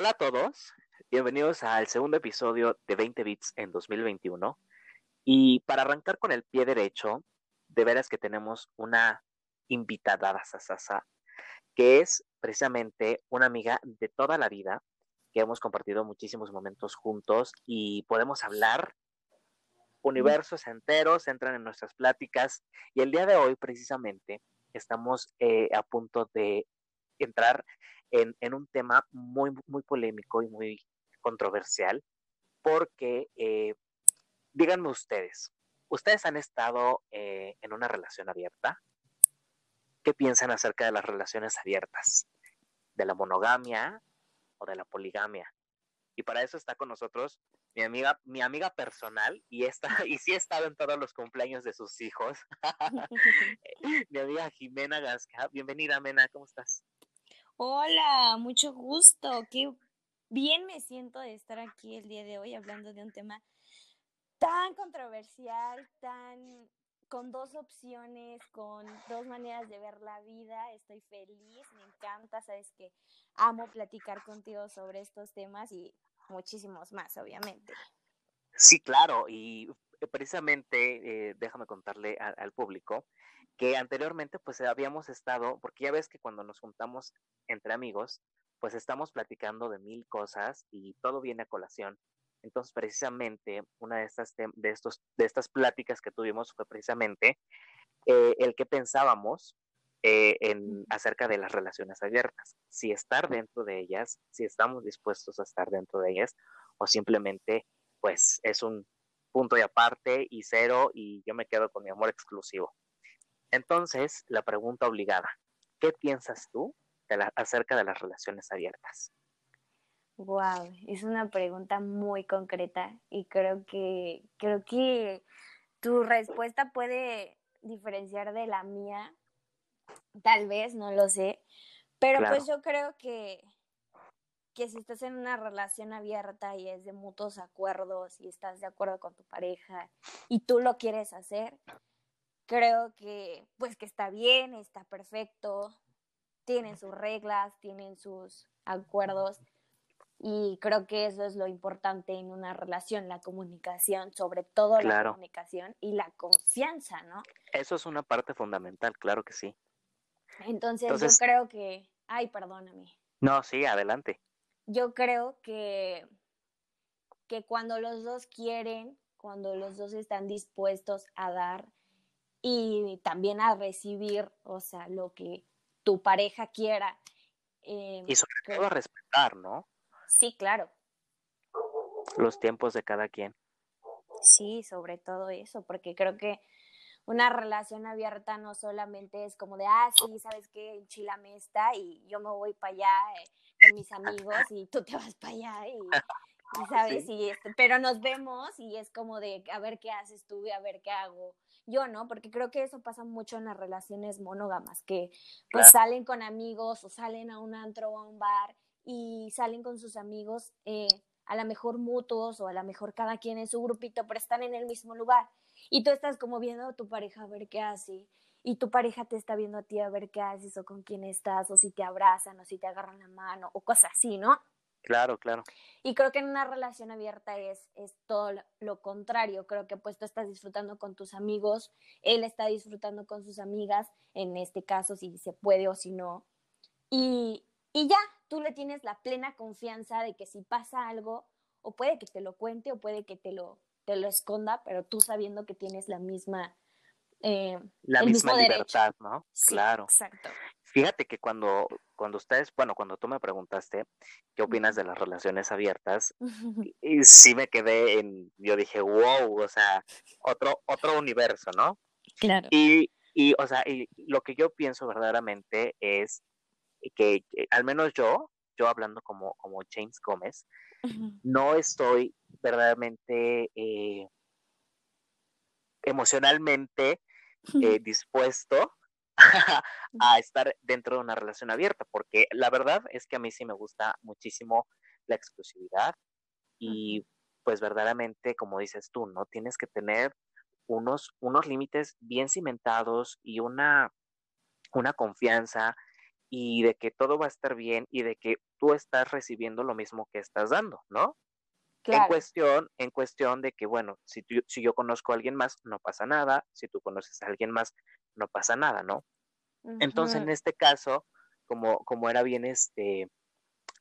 Hola a todos, bienvenidos al segundo episodio de 20 Bits en 2021. Y para arrancar con el pie derecho, de veras que tenemos una invitada sasasa, que es precisamente una amiga de toda la vida, que hemos compartido muchísimos momentos juntos y podemos hablar universos enteros, entran en nuestras pláticas y el día de hoy precisamente estamos eh, a punto de entrar en, un tema muy, muy polémico y muy controversial, porque eh, díganme ustedes, ¿ustedes han estado eh, en una relación abierta? ¿Qué piensan acerca de las relaciones abiertas? ¿De la monogamia o de la poligamia? Y para eso está con nosotros mi amiga, mi amiga personal, y está, y sí he estado en todos los cumpleaños de sus hijos, mi amiga Jimena Gasca. Bienvenida, Mena, ¿cómo estás? Hola, mucho gusto. Qué bien me siento de estar aquí el día de hoy hablando de un tema tan controversial, tan con dos opciones, con dos maneras de ver la vida. Estoy feliz, me encanta, sabes que amo platicar contigo sobre estos temas y muchísimos más, obviamente. Sí, claro, y precisamente eh, déjame contarle al público que anteriormente pues habíamos estado, porque ya ves que cuando nos juntamos entre amigos, pues estamos platicando de mil cosas y todo viene a colación. Entonces, precisamente, una de estas, de estos, de estas pláticas que tuvimos fue precisamente eh, el que pensábamos eh, en, acerca de las relaciones abiertas, si estar dentro de ellas, si estamos dispuestos a estar dentro de ellas, o simplemente, pues, es un punto de aparte y cero y yo me quedo con mi amor exclusivo. Entonces, la pregunta obligada, ¿qué piensas tú acerca de las relaciones abiertas? Wow, es una pregunta muy concreta y creo que creo que tu respuesta puede diferenciar de la mía. Tal vez, no lo sé, pero pues yo creo que que si estás en una relación abierta y es de mutuos acuerdos y estás de acuerdo con tu pareja y tú lo quieres hacer, creo que pues que está bien, está perfecto, tienen sus reglas, tienen sus acuerdos y creo que eso es lo importante en una relación, la comunicación, sobre todo la comunicación y la confianza, ¿no? Eso es una parte fundamental, claro que sí. Entonces, Entonces yo creo que, ay, perdóname. No, sí, adelante. Yo creo que que cuando los dos quieren, cuando los dos están dispuestos a dar, y también a recibir, o sea, lo que tu pareja quiera. Eh, y sobre todo a respetar, ¿no? Sí, claro. Los tiempos de cada quien. Sí, sobre todo eso, porque creo que una relación abierta no solamente es como de, ah, sí, sabes que me está y yo me voy para allá eh, con mis amigos y tú te vas para allá y, sabes, y este, pero nos vemos y es como de, a ver qué haces tú y a ver qué hago yo, ¿no? Porque creo que eso pasa mucho en las relaciones monógamas, que pues salen con amigos o salen a un antro o a un bar y salen con sus amigos, eh, a lo mejor mutuos o a lo mejor cada quien en su grupito, pero están en el mismo lugar. Y tú estás como viendo a tu pareja a ver qué hace y tu pareja te está viendo a ti a ver qué haces o con quién estás o si te abrazan o si te agarran la mano o cosas así, ¿no? Claro, claro. Y creo que en una relación abierta es, es todo lo contrario. Creo que pues tú estás disfrutando con tus amigos, él está disfrutando con sus amigas, en este caso si se puede o si no. Y, y ya, tú le tienes la plena confianza de que si pasa algo, o puede que te lo cuente o puede que te lo, te lo esconda, pero tú sabiendo que tienes la misma... Eh, la misma libertad, ¿no? claro. Exacto. Fíjate que cuando, cuando ustedes, bueno, cuando tú me preguntaste qué opinas de las relaciones abiertas, y, sí me quedé en, yo dije, wow, o sea, otro, otro universo, ¿no? Claro. Y, y o sea, y lo que yo pienso verdaderamente es que, al menos yo, yo hablando como, como James Gómez, no estoy verdaderamente eh, emocionalmente eh, dispuesto a estar dentro de una relación abierta, porque la verdad es que a mí sí me gusta muchísimo la exclusividad y pues verdaderamente, como dices tú, ¿no? Tienes que tener unos, unos límites bien cimentados y una, una confianza y de que todo va a estar bien y de que tú estás recibiendo lo mismo que estás dando, ¿no? En cuestión, en cuestión de que, bueno, si, si yo conozco a alguien más, no pasa nada, si tú conoces a alguien más, no pasa nada, ¿no? Entonces, en este caso, como, como era bien, este,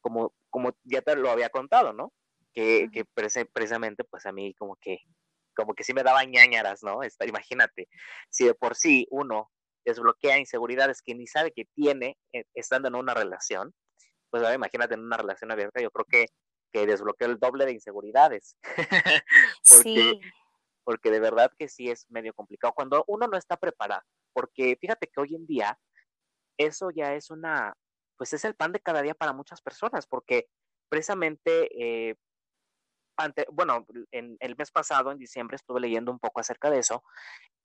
como, como ya te lo había contado, ¿no? Que, que precisamente, pues a mí como que, como que sí me daba ñañaras, ¿no? imagínate, si de por sí uno desbloquea inseguridades que ni sabe que tiene eh, estando en una relación, pues ahora imagínate en una relación abierta, yo creo que, que desbloquea el doble de inseguridades. porque, porque de verdad que sí es medio complicado cuando uno no está preparado. Porque fíjate que hoy en día eso ya es una, pues es el pan de cada día para muchas personas, porque precisamente, eh, ante, bueno, en el mes pasado, en diciembre, estuve leyendo un poco acerca de eso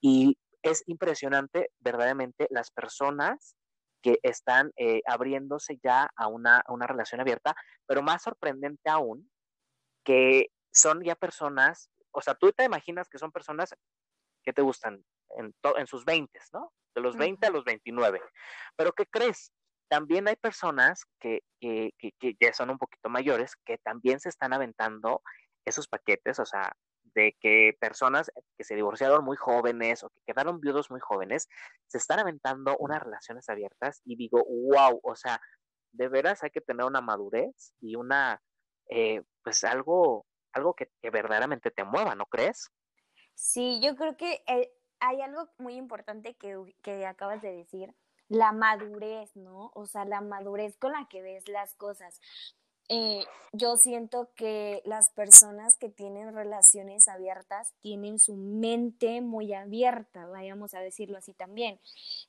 y es impresionante verdaderamente las personas que están eh, abriéndose ya a una, a una relación abierta, pero más sorprendente aún, que son ya personas, o sea, tú te imaginas que son personas que te gustan en, en sus 20, ¿no? De los 20 a los 29. Pero ¿qué crees? También hay personas que, que, que, ya son un poquito mayores que también se están aventando esos paquetes, o sea, de que personas que se divorciaron muy jóvenes o que quedaron viudos muy jóvenes, se están aventando unas relaciones abiertas y digo, wow, o sea, de veras hay que tener una madurez y una, eh, pues algo, algo que, verdaderamente te mueva, ¿no crees? Sí, yo creo que eh, hay algo muy importante que, que acabas de decir, la madurez, ¿no? O sea, la madurez con la que ves las cosas. Eh, yo siento que las personas que tienen relaciones abiertas tienen su mente muy abierta, vayamos a decirlo así también.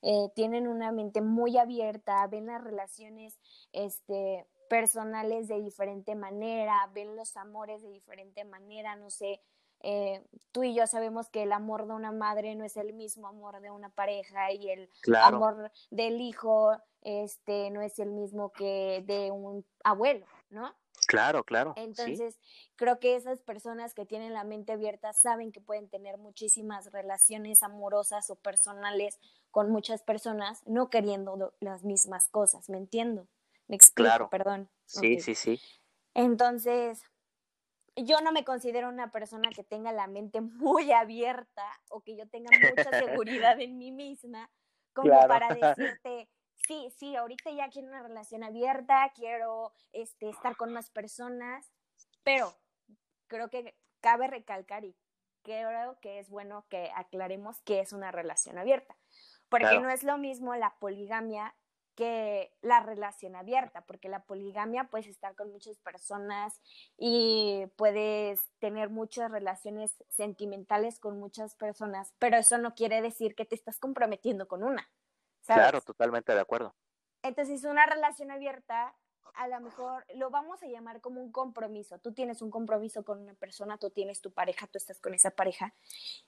Eh, tienen una mente muy abierta, ven las relaciones este, personales de diferente manera, ven los amores de diferente manera, no sé. Eh, tú y yo sabemos que el amor de una madre no es el mismo amor de una pareja y el amor del hijo este no es el mismo que de un abuelo, ¿no? Claro, claro. Entonces, creo que esas personas que tienen la mente abierta saben que pueden tener muchísimas relaciones amorosas o personales con muchas personas, no queriendo las mismas cosas, ¿me entiendo? Me explico, claro. perdón. Sí, sí, sí. Entonces, yo no me considero una persona que tenga la mente muy abierta o que yo tenga mucha seguridad en mí misma como para decirte, sí, sí, ahorita ya quiero una relación abierta, quiero este, estar con más personas, pero creo que cabe recalcar y creo que es bueno que aclaremos qué es una relación abierta, porque no es lo mismo la poligamia que la relación abierta, porque la poligamia puedes estar con muchas personas y puedes tener muchas relaciones sentimentales con muchas personas, pero eso no quiere decir que te estás comprometiendo con una. Claro, totalmente de acuerdo. Entonces, una relación abierta, a lo mejor lo vamos a llamar como un compromiso. Tú tienes un compromiso con una persona, tú tienes tu pareja, tú estás con esa pareja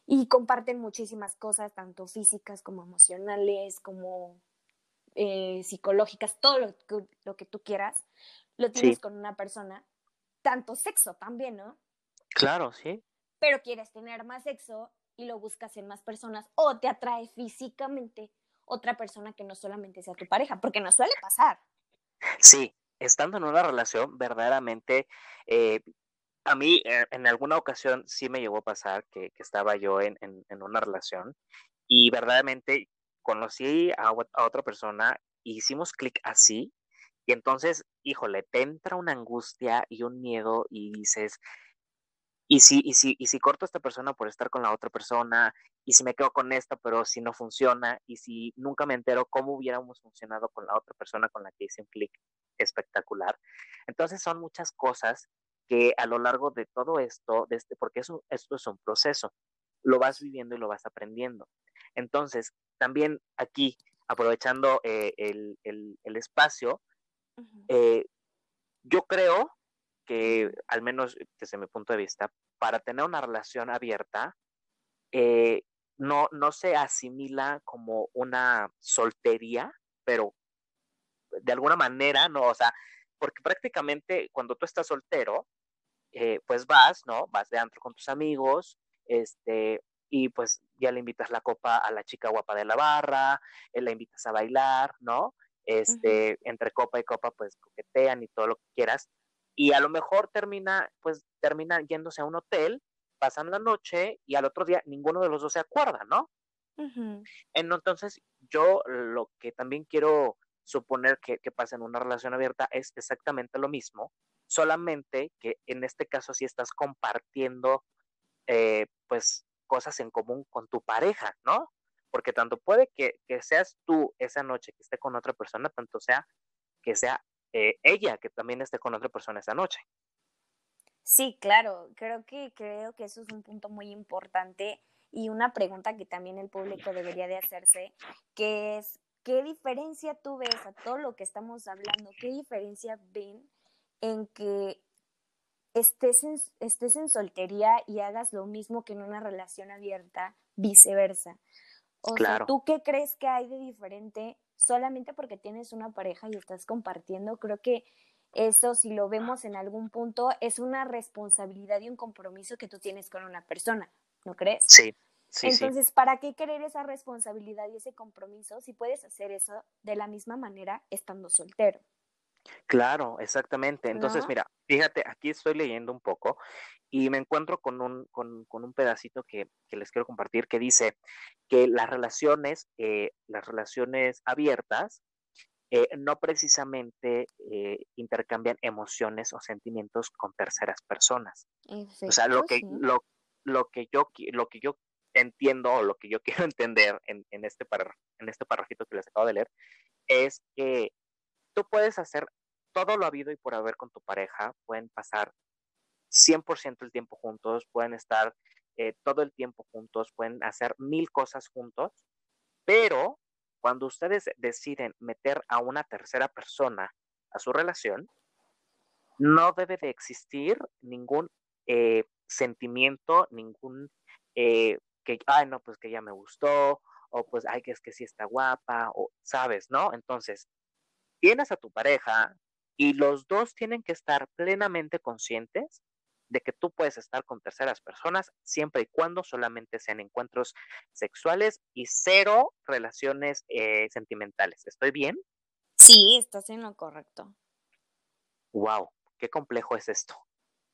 y comparten muchísimas cosas, tanto físicas como emocionales, como eh, psicológicas, todo lo que, lo que, tú quieras, lo tienes con una persona, tanto sexo también, ¿no? Claro, sí. Pero quieres tener más sexo y lo buscas en más personas o te atrae físicamente otra persona que no solamente sea tu pareja, porque no suele pasar. Sí, estando en una relación, verdaderamente, eh, a mí eh, en alguna ocasión sí me llegó a pasar que, estaba yo en, una relación y verdaderamente conocí a, otra persona hicimos clic así y entonces, híjole, te entra una angustia y un miedo y dices, y si, y si, y si corto a esta persona por estar con la otra persona, y si me quedo con esta, pero si no funciona, y si nunca me entero cómo hubiéramos funcionado con la otra persona con la que hice un clic espectacular. Entonces son muchas cosas que a lo largo de todo esto, este, porque eso, esto es un proceso, lo vas viviendo y lo vas aprendiendo. Entonces, también aquí, aprovechando eh, el, espacio, eh, yo creo que, al menos desde mi punto de vista, para tener una relación abierta, eh, no, no se asimila como una soltería, pero de alguna manera, no, o sea, porque prácticamente cuando tú estás soltero, eh, pues vas, ¿no? Vas de antro con tus amigos, este, y pues ya le invitas la copa a la chica guapa de la barra, eh, la invitas a bailar, ¿no? este, entre copa y copa, pues coquetean y todo lo que quieras, y a lo mejor termina, pues termina yéndose a un hotel, pasan la noche y al otro día ninguno de los dos se acuerda, ¿no? Entonces, yo lo que también quiero suponer que, que pasa en una relación abierta es exactamente lo mismo, solamente que en este caso sí estás compartiendo, eh, pues, cosas en común con tu pareja, ¿no? Porque tanto puede que, que, seas tú esa noche que esté con otra persona, tanto sea que sea eh, ella que también esté con otra persona esa noche. Sí, claro, creo que, creo que eso es un punto muy importante y una pregunta que también el público debería de hacerse, que es, ¿qué diferencia tú ves a todo lo que estamos hablando? ¿Qué diferencia ven en que estés en, estés en soltería y hagas lo mismo que en una relación abierta, viceversa? O sea, ¿tú qué crees que hay de diferente solamente porque tienes una pareja y estás compartiendo? Creo que eso, si lo vemos en algún punto, es una responsabilidad y un compromiso que tú tienes con una persona, ¿no crees? Sí. Sí, Entonces, ¿para qué querer esa responsabilidad y ese compromiso si puedes hacer eso de la misma manera estando soltero? Claro, exactamente. Entonces, mira, fíjate, aquí estoy leyendo un poco y me encuentro con un, con, con un pedacito que, que, les quiero compartir que dice que las relaciones, eh, las relaciones abiertas eh, no precisamente eh, intercambian emociones o sentimientos con terceras personas. o sea, lo que, lo, lo, que yo, lo que yo entiendo o lo que yo quiero entender en, en este, par, en este parrafito que les acabo de leer es que tú puedes hacer todo lo habido y por haber con tu pareja, pueden pasar 100% el tiempo juntos, pueden estar eh, todo el tiempo juntos, pueden hacer mil cosas juntos, pero cuando ustedes deciden meter a una tercera persona a su relación, no debe de existir ningún eh, sentimiento, ningún eh, que, ay, no, pues que ya me gustó, o pues, ay, que es que sí está guapa, o sabes, ¿no? Entonces, tienes a tu pareja y los dos tienen que estar plenamente conscientes de que tú puedes estar con terceras personas siempre y cuando solamente sean encuentros sexuales y cero relaciones eh, sentimentales. ¿Estoy bien? Sí, estás en lo correcto. Wow, qué complejo es esto.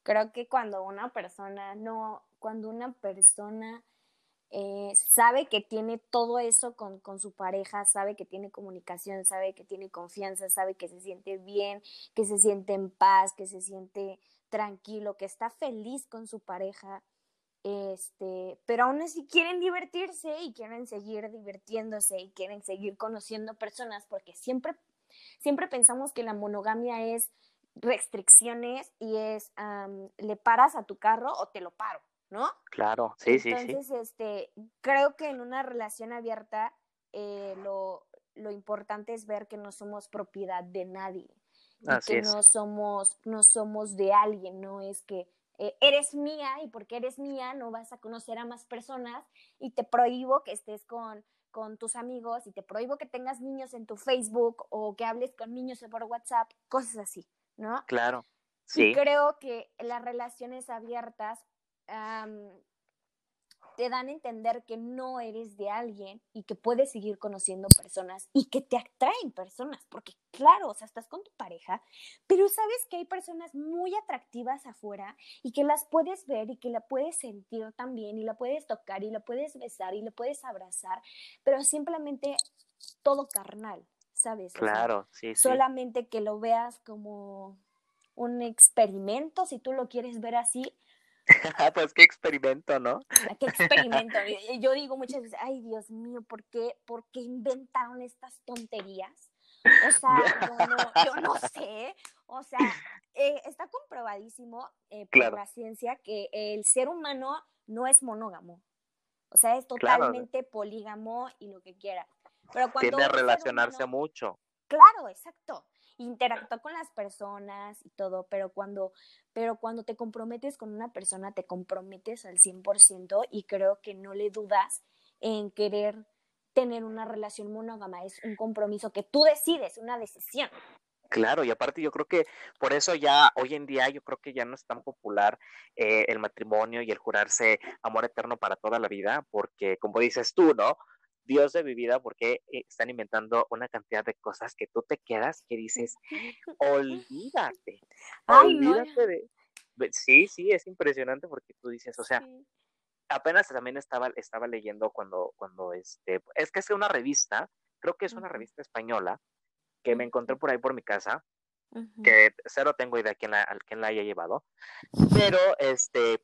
Creo que cuando una persona no, cuando una persona eh, sabe que tiene todo eso con, con, su pareja, sabe que tiene comunicación, sabe que tiene confianza, sabe que se siente bien, que se siente en paz, que se siente tranquilo, que está feliz con su pareja, este, pero aún así quieren divertirse y quieren seguir divirtiéndose y quieren seguir conociendo personas porque siempre, siempre pensamos que la monogamia es restricciones y es le paras a tu carro o te lo paro, ¿no? Claro, sí, sí, sí. Entonces, este, creo que en una relación abierta eh, lo, lo importante es ver que no somos propiedad de nadie que no somos, no somos de alguien, no es que eh, eres mía y porque eres mía no vas a conocer a más personas y te prohíbo que estés con, con tus amigos y te prohíbo que tengas niños en tu Facebook o que hables con niños por WhatsApp, cosas así, ¿no? Claro. Sí. Y creo que las relaciones abiertas te dan a entender que no eres de alguien y que puedes seguir conociendo personas y que te atraen personas, porque claro, o sea, estás con tu pareja, pero sabes que hay personas muy atractivas afuera y que las puedes ver y que la puedes sentir también y la puedes tocar y la puedes besar y la puedes abrazar, pero simplemente todo carnal, ¿sabes? Claro, sí, sí. Solamente que lo veas como un experimento, si tú lo quieres ver así, pues qué experimento, ¿no? Qué experimento. Yo digo muchas veces, ay Dios mío, ¿por qué, ¿por qué inventaron estas tonterías? O sea, yo no, sé. O sea, eh, está comprobadísimo eh, por la ciencia que el ser humano no es monógamo. O sea, es totalmente polígamo y lo que quiera. Pero cuando Tiende a relacionarse mucho. Claro, exacto interactúa con las personas y todo, pero cuando, pero cuando te comprometes con una persona, te comprometes al 100% y creo que no le dudas en querer tener una relación monógama, es un compromiso que tú decides, una decisión. Claro, y aparte yo creo que por eso ya hoy en día yo creo que ya no es tan popular eh, el matrimonio y el jurarse amor eterno para toda la vida, porque como dices tú, ¿no? Dios de mi vida, porque eh, están inventando una cantidad de cosas que tú te quedas que dices, olvídate, olvídate de... Sí, sí, es impresionante porque tú dices, o sea, apenas también estaba, estaba leyendo cuando, cuando este, es que es una revista, creo que es una revista española, que me encontré por ahí por mi casa, que cero tengo idea quién la, quién la haya llevado, pero este,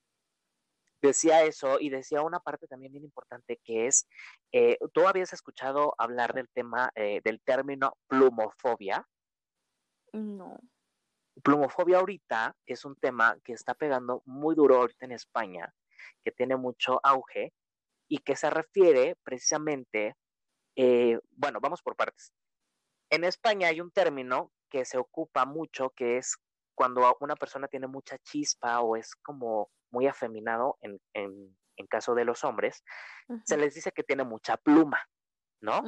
decía eso y decía una parte también bien importante que es, eh, ¿tú habías escuchado hablar del tema, eh, del término plumofobia? No. Plumofobia ahorita es un tema que está pegando muy duro ahorita en España, que tiene mucho auge y que se refiere precisamente, eh, bueno, vamos por partes. En España hay un término que se ocupa mucho, que es cuando una persona tiene mucha chispa o es como muy afeminado en, en, caso de los hombres, se les dice que tiene mucha pluma, ¿no?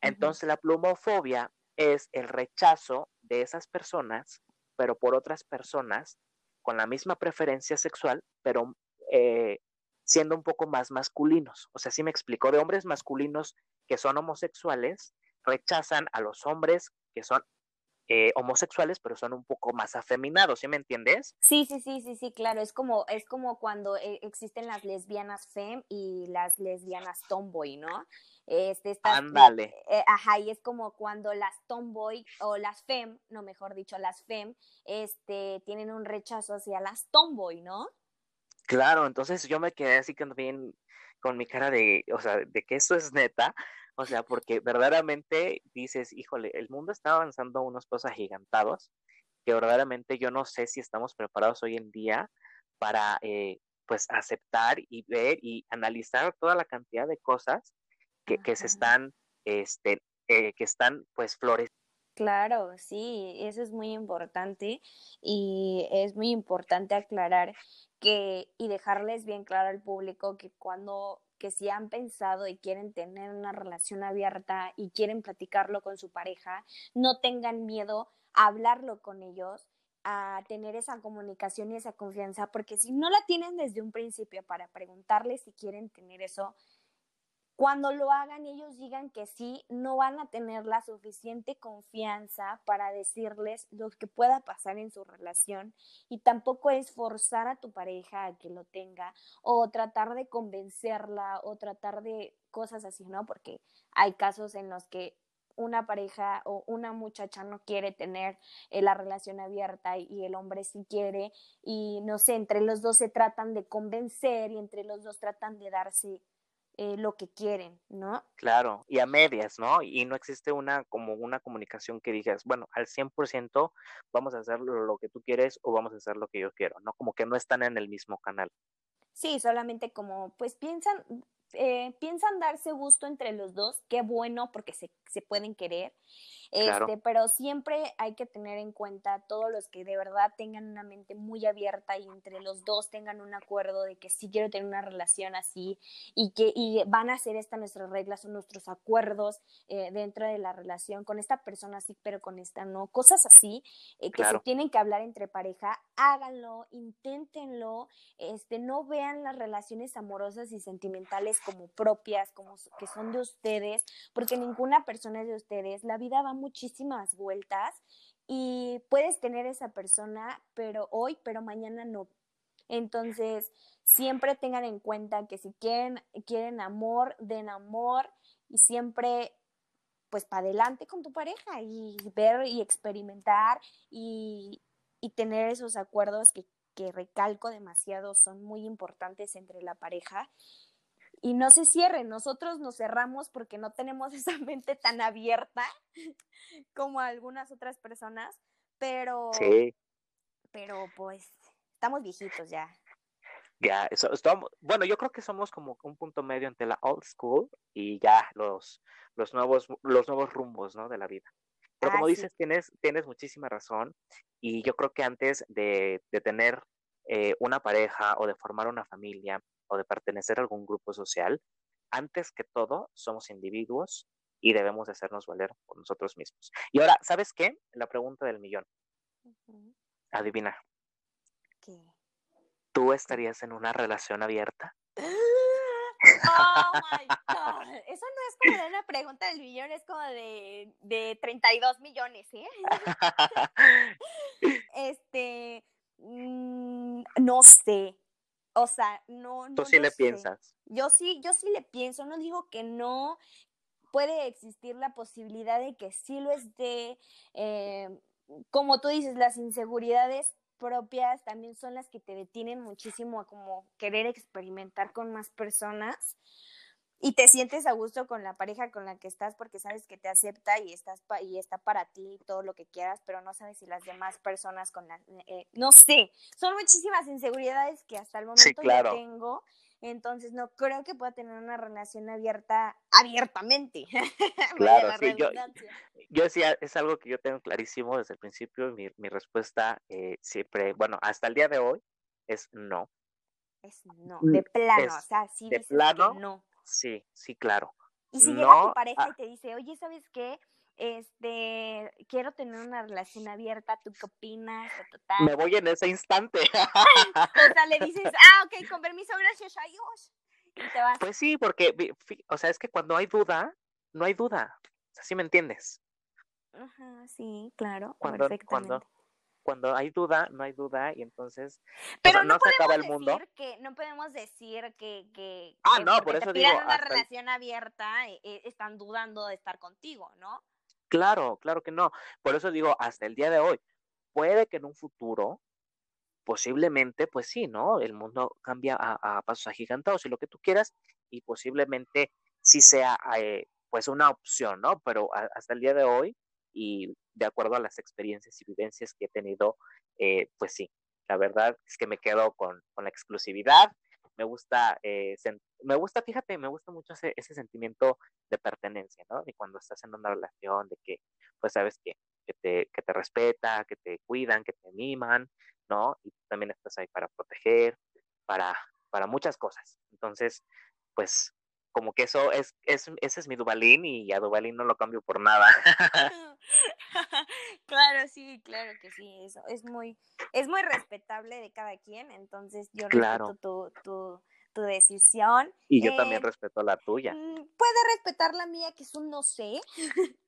Entonces la plumofobia es el rechazo de esas personas, pero por otras personas con la misma preferencia sexual, pero eh, siendo un poco más masculinos. O sea, sí me explico, de hombres masculinos que son homosexuales, rechazan a los hombres que son eh, homosexuales, pero son un poco más afeminados, ¿sí me entiendes? Sí, sí, sí, sí, sí, claro. Es como, es como cuando eh, existen las lesbianas fem y las lesbianas tomboy, ¿no? Este, Ándale. Eh, ajá, y es como cuando las tomboy o las fem, no mejor dicho, las fem, este, tienen un rechazo hacia las tomboy, ¿no? Claro, entonces yo me quedé así también con mi cara de, o sea, de que eso es neta, o sea, porque verdaderamente dices, híjole, el mundo está avanzando a unos pasos agigantados que verdaderamente yo no sé si estamos preparados hoy en día para, eh, pues, aceptar y ver y analizar toda la cantidad de cosas que, que se están, este, eh, que están, pues, flores. Claro, sí, eso es muy importante y es muy importante aclarar que y dejarles bien claro al público que cuando que si han pensado y quieren tener una relación abierta y quieren platicarlo con su pareja, no tengan miedo a hablarlo con ellos, a tener esa comunicación y esa confianza, porque si no la tienen desde un principio para preguntarles si quieren tener eso, cuando lo hagan ellos digan que sí, no van a tener la suficiente confianza para decirles lo que pueda pasar en su relación y tampoco es forzar a tu pareja a que lo tenga o tratar de convencerla o tratar de cosas así, ¿no? Porque hay casos en los que una pareja o una muchacha no quiere tener eh, la relación abierta y el hombre sí quiere y no sé, entre los dos se tratan de convencer y entre los dos tratan de darse eh, lo que quieren, ¿no? Claro, y a medias, ¿no? Y no existe una como una comunicación que digas, bueno, al 100% vamos a hacer lo que tú quieres o vamos a hacer lo que yo quiero, ¿no? Como que no están en el mismo canal. Sí, solamente como, pues piensan, eh, piensan darse gusto entre los dos, qué bueno porque se, se pueden querer, este, pero siempre hay que tener en cuenta todos los que de verdad tengan una mente muy abierta y entre los dos tengan un acuerdo de que sí quiero tener una relación así y que y van a hacer estas nuestras reglas o nuestros acuerdos eh, dentro de la relación con esta persona sí, pero con esta no, cosas así eh, que se tienen que hablar entre pareja, háganlo, inténtenlo, este, no vean las relaciones amorosas y sentimentales como propias, como que son de ustedes, porque ninguna persona es de ustedes, la vida va muchísimas vueltas y puedes tener esa persona, pero hoy, pero mañana no. Entonces, siempre tengan en cuenta que si quieren, quieren amor, den amor y siempre pues para adelante con tu pareja y ver y experimentar y, y tener esos acuerdos que, que recalco demasiado son muy importantes entre la pareja y no se cierren. Nosotros nos cerramos porque no tenemos esa mente tan abierta como algunas otras personas, pero, sí. pero pues estamos viejitos ya. Ya, eso, estamos, bueno, yo creo que somos como un punto medio entre la old school y ya los, los nuevos, los nuevos rumbos, ¿no? De la vida. Pero como ah, dices, tienes, tienes muchísima razón y yo creo que antes de, de tener eh, una pareja o de formar una familia, o de pertenecer a algún grupo social, antes que todo somos individuos y debemos de hacernos valer por nosotros mismos. Y ahora, ¿sabes qué? La pregunta del millón. Adivina. ¿Qué? ¿Tú estarías en una relación abierta? Oh my God. Eso no es como de una pregunta del millón, es como de, de 32 millones, ¿eh? este, mm, no sé. O sea, no. Tú sí le piensas. Yo sí, yo sí le pienso. No digo que no. Puede existir la posibilidad de que sí lo esté. Eh, como tú dices, las inseguridades propias también son las que te detienen muchísimo a como querer experimentar con más personas y te sientes a gusto con la pareja con la que estás porque sabes que te acepta y estás y está para ti todo lo que quieras, pero no sabes si las demás personas con la eh, no sé, son muchísimas inseguridades que hasta el momento yo tengo entonces no creo que pueda tener una relación abierta abiertamente. Claro, sí, yo, yo decía, es algo que yo tengo clarísimo desde el principio, mi, mi respuesta eh, siempre, bueno, hasta el día de hoy es no. Es no, mm, de plano, o sea, sí de plano, no. Sí, sí, claro. Y si llega tu pareja y te dice, oye, ¿sabes qué? este, quiero tener una relación abierta, ¿tú qué opinas? Me voy en ese instante. o sea, le dices, ah, ok, con permiso, gracias, adiós. Y te vas. Pues sí, porque, o sea, es que cuando hay duda, no hay duda. ¿Sí me entiendes? Ajá, sí, claro, cuando, Cuando, cuando hay duda, no hay duda, y entonces Pero no, se acaba el mundo. Que, no podemos decir que, que, ah, no, por eso digo, una relación abierta, eh, eh, están dudando de estar contigo, ¿no? Claro, claro que no. Por eso digo, hasta el día de hoy, puede que en un futuro, posiblemente, pues sí, ¿no? El mundo cambia a, pasos agigantados y lo que tú quieras, y posiblemente sí sea, eh, pues, una opción, ¿no? Pero hasta el día de hoy, y de acuerdo a las experiencias y vivencias que he tenido, eh, pues sí, la verdad es que me quedo con, con la exclusividad me gusta, eh, me gusta, fíjate, me gusta mucho ese, ese sentimiento de pertenencia, ¿no? De cuando estás en una relación, de que, pues sabes que, que, te, que te respeta, que te cuidan, que te miman, ¿no? Y también estás ahí para proteger, para, para muchas cosas. Entonces, pues como que eso es, es, ese es mi Dubalín y a Dubalín no lo cambio por nada. claro, sí, claro que sí, eso es muy, es muy respetable de cada quien, entonces yo respeto tu, tu, tu, decisión. Y yo también eh, respeto la tuya. Mm, puede respetar la mía, que es un no sé.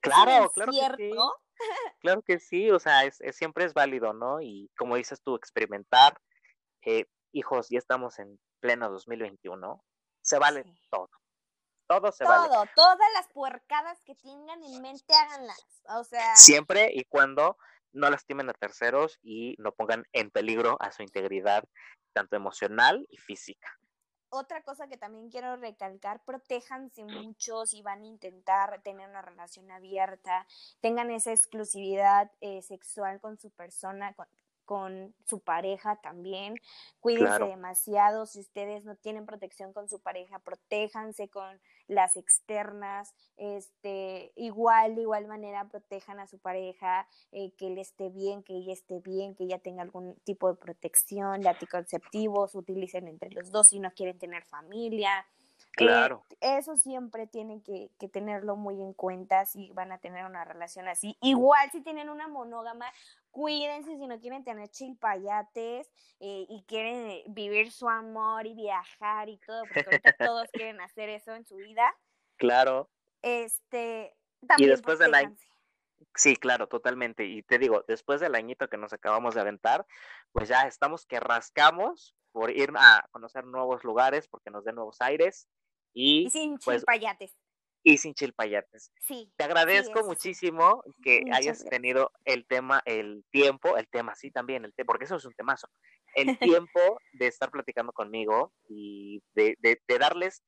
Claro, claro que sí. Claro que sí, o sea, es, siempre es válido, ¿no? Y como dices tú, experimentar, eh, hijos, ya estamos en pleno 2021, se vale todo. Todo se vale. Todo, todas las puercadas que tengan en mente háganlas. O sea. Siempre y cuando no lastimen a terceros y no pongan en peligro a su integridad, tanto emocional y física. Otra cosa que también quiero recalcar, protéjanse mucho si van a intentar tener una relación abierta, tengan esa exclusividad eh, sexual con su persona, con, con su pareja también. Cuídense demasiado. Si ustedes no tienen protección con su pareja, protéjanse con las externas. Este, igual, de igual manera, protejan a su pareja, eh, que él esté bien, que ella esté bien, que ella tenga algún tipo de protección, de anticonceptivos, utilicen entre los dos si no quieren tener familia. Eh, claro. eso siempre tienen que, que, tenerlo muy en cuenta si van a tener una relación así. Igual si tienen una monógama, cuídense si no quieren tener chilpayates eh, y quieren vivir su amor y viajar y todo, porque ahorita todos quieren hacer eso en su vida. Claro. Este, también y después del año. Sí, claro, totalmente. Y te digo, después del añito que nos acabamos de aventar, pues ya estamos que rascamos por ir a conocer nuevos lugares, porque nos den nuevos aires. Y, sin pues, chilpayates y sin chilpayates. Sí. Te agradezco muchísimo que hayas tenido el tema, el tiempo, el tema, sí, también, el porque eso es un temazo, el tiempo de estar platicando conmigo y de, de, darles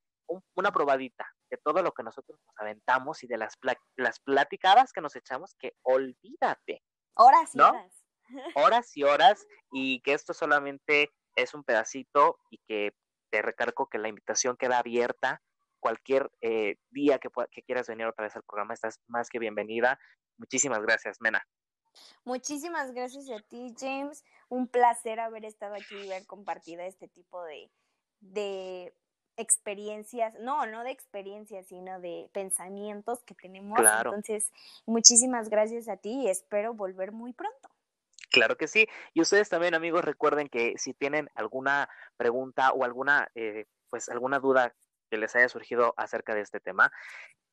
una probadita de todo lo que nosotros nos aventamos y de las, las platicadas que nos echamos, que olvídate. Horas y horas. Horas y horas, y que esto solamente es un pedacito y que te recargo que la invitación queda abierta cualquier eh, día que, que quieras venir otra vez al programa, estás más que bienvenida. Muchísimas gracias, Mena. Muchísimas gracias a ti, James. Un placer haber estado aquí y haber compartido este tipo de, de experiencias, no, no de experiencias, sino de pensamientos que tenemos. Entonces, muchísimas gracias a ti y espero volver muy pronto. Claro que sí. Y ustedes también, amigos, recuerden que si tienen alguna pregunta o alguna eh, pues alguna duda que les haya surgido acerca de este tema,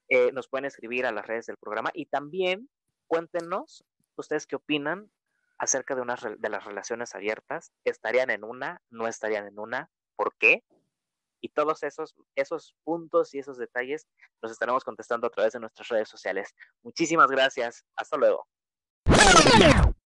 eh, nos pueden escribir a las redes del programa y también cuéntenos ustedes qué opinan acerca de, unas, de las relaciones abiertas. ¿Estarían en una? ¿No estarían en una? ¿Por qué? Y todos esos, esos puntos y esos detalles los estaremos contestando a través de nuestras redes sociales. Muchísimas gracias. Hasta luego.